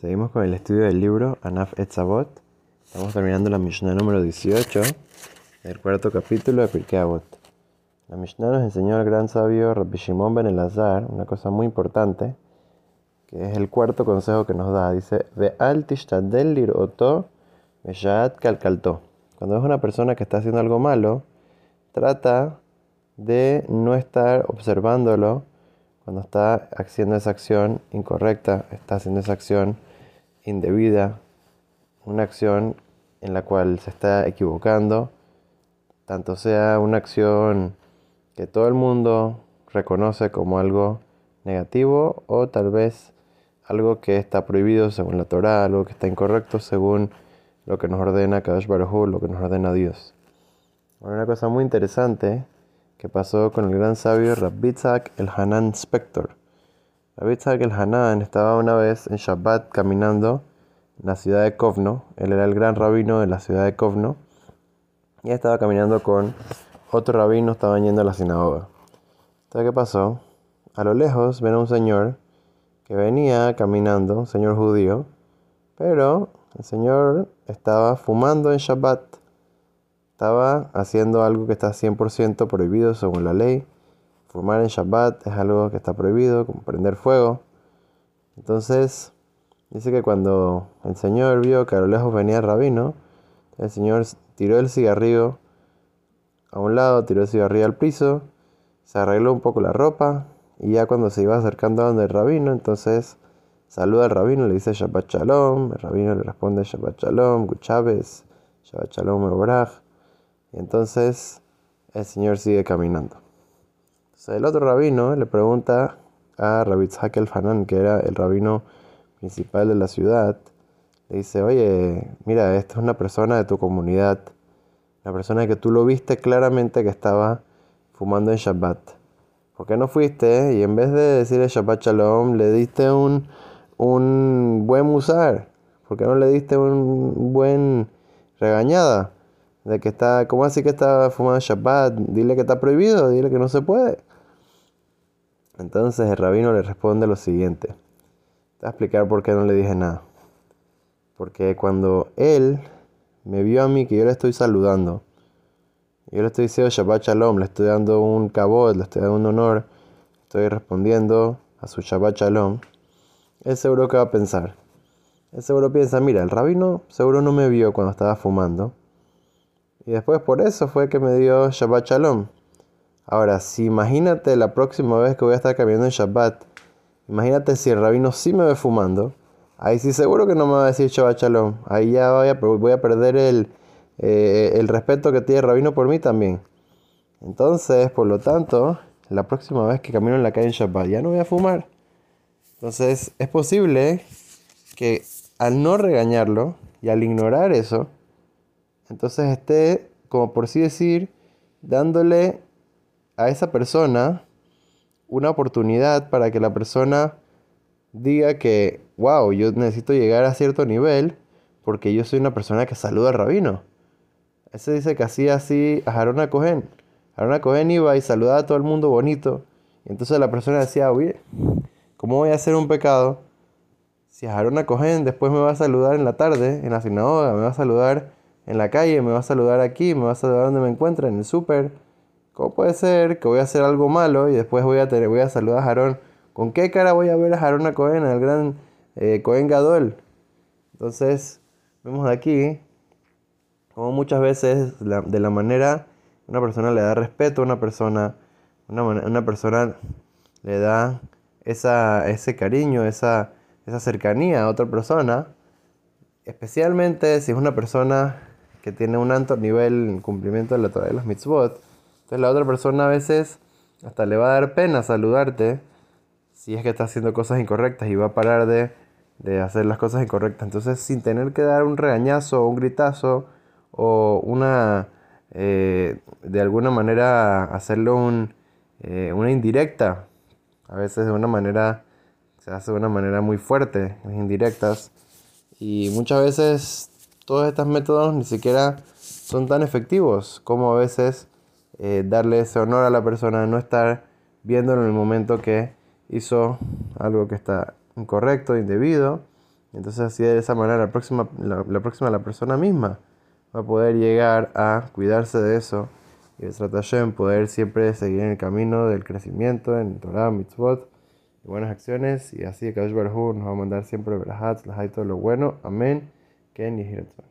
Seguimos con el estudio del libro Anaf Etzavot. Estamos terminando la Mishnah número 18 del cuarto capítulo de Pirkei Avot. La Mishnah nos enseñó al gran sabio Rabbi Shimon ben Elazar una cosa muy importante, que es el cuarto consejo que nos da. Dice, Ve'al tishtadel liroto ve'shat kalkalto. Cuando es una persona que está haciendo algo malo, trata de no estar observándolo cuando está haciendo esa acción incorrecta, está haciendo esa acción indebida, una acción en la cual se está equivocando, tanto sea una acción que todo el mundo reconoce como algo negativo o tal vez algo que está prohibido según la Torah, algo que está incorrecto según lo que nos ordena Kadosh Baruj lo que nos ordena Dios. una cosa muy interesante que pasó con el gran sabio Rabbitzak el Hanan Spector. Rabbitzak el Hanan estaba una vez en Shabbat caminando en la ciudad de Kovno. Él era el gran rabino de la ciudad de Kovno. Y estaba caminando con otro rabino, estaban yendo a la sinagoga. Entonces, ¿qué pasó? A lo lejos ven a un señor que venía caminando, un señor judío, pero el señor estaba fumando en Shabbat estaba haciendo algo que está 100% prohibido según la ley. Fumar en Shabbat es algo que está prohibido, como prender fuego. Entonces, dice que cuando el Señor vio que a lo lejos venía el rabino, el Señor tiró el cigarrillo a un lado, tiró el cigarrillo al piso, se arregló un poco la ropa y ya cuando se iba acercando a donde el rabino, entonces saluda al rabino, le dice Shabbat Shalom, el rabino le responde Shabbat Shalom, Guchaves, Shabbat Shalom, Ebrach. Entonces el Señor sigue caminando. Entonces el otro rabino le pregunta a Rabbi el Fanan, que era el rabino principal de la ciudad, le dice, oye, mira, esta es una persona de tu comunidad, una persona que tú lo viste claramente que estaba fumando en Shabbat. ¿Por qué no fuiste y en vez de decirle Shabbat Shalom, le diste un, un buen musar? ¿Por qué no le diste un buen regañada? De que está, ¿cómo así que está fumando Shabbat? Dile que está prohibido, dile que no se puede. Entonces el rabino le responde lo siguiente. Te voy a explicar por qué no le dije nada. Porque cuando él me vio a mí que yo le estoy saludando, yo le estoy diciendo Shabbat Shalom, le estoy dando un cabot, le estoy dando un honor, estoy respondiendo a su Shabbat Shalom, él seguro que va a pensar. Él seguro piensa, mira, el rabino seguro no me vio cuando estaba fumando y después por eso fue que me dio Shabbat Shalom. Ahora, si imagínate la próxima vez que voy a estar caminando en Shabbat, imagínate si el rabino sí me ve fumando, ahí sí seguro que no me va a decir Shabbat Shalom. Ahí ya voy a, voy a perder el, eh, el respeto que tiene el rabino por mí también. Entonces, por lo tanto, la próxima vez que camino en la calle en Shabbat ya no voy a fumar. Entonces, es posible que al no regañarlo y al ignorar eso, entonces esté, como por sí decir, dándole a esa persona una oportunidad para que la persona diga que, wow, yo necesito llegar a cierto nivel porque yo soy una persona que saluda al rabino. Ese dice que hacía así a Harona Cohen. Harona Cohen iba y saludaba a todo el mundo bonito. Entonces la persona decía, oye, ¿cómo voy a hacer un pecado? Si Harona Cohen después me va a saludar en la tarde, en la sinagoga, me va a saludar en la calle, me va a saludar aquí, me va a saludar donde me encuentre, en el súper. ¿Cómo puede ser que voy a hacer algo malo y después voy a, tener, voy a saludar a Jarón? ¿Con qué cara voy a ver a Jarón a Cohen, al gran eh, Cohen Gadol? Entonces, vemos aquí como muchas veces de la manera una persona le da respeto a una persona, una, una persona le da esa, ese cariño, esa, esa cercanía a otra persona, especialmente si es una persona que tiene un alto nivel en cumplimiento de la Torah de los mitzvot. Entonces la otra persona a veces hasta le va a dar pena saludarte si es que está haciendo cosas incorrectas y va a parar de, de hacer las cosas incorrectas. Entonces sin tener que dar un regañazo o un gritazo o una, eh, de alguna manera hacerlo un, eh, una indirecta, a veces de una manera, se hace de una manera muy fuerte, indirectas. Y muchas veces todos estos métodos ni siquiera son tan efectivos como a veces eh, darle ese honor a la persona, no estar viéndolo en el momento que hizo algo que está incorrecto, indebido, Entonces así de esa manera la próxima, la, próxima la persona misma va a poder llegar a cuidarse de eso y de poder siempre seguir en el camino del crecimiento en Torah, mitzvot y buenas acciones y así Kadosh Baruj nos va a mandar siempre verajat, las todo lo bueno. Amén. Gerne jederzeit.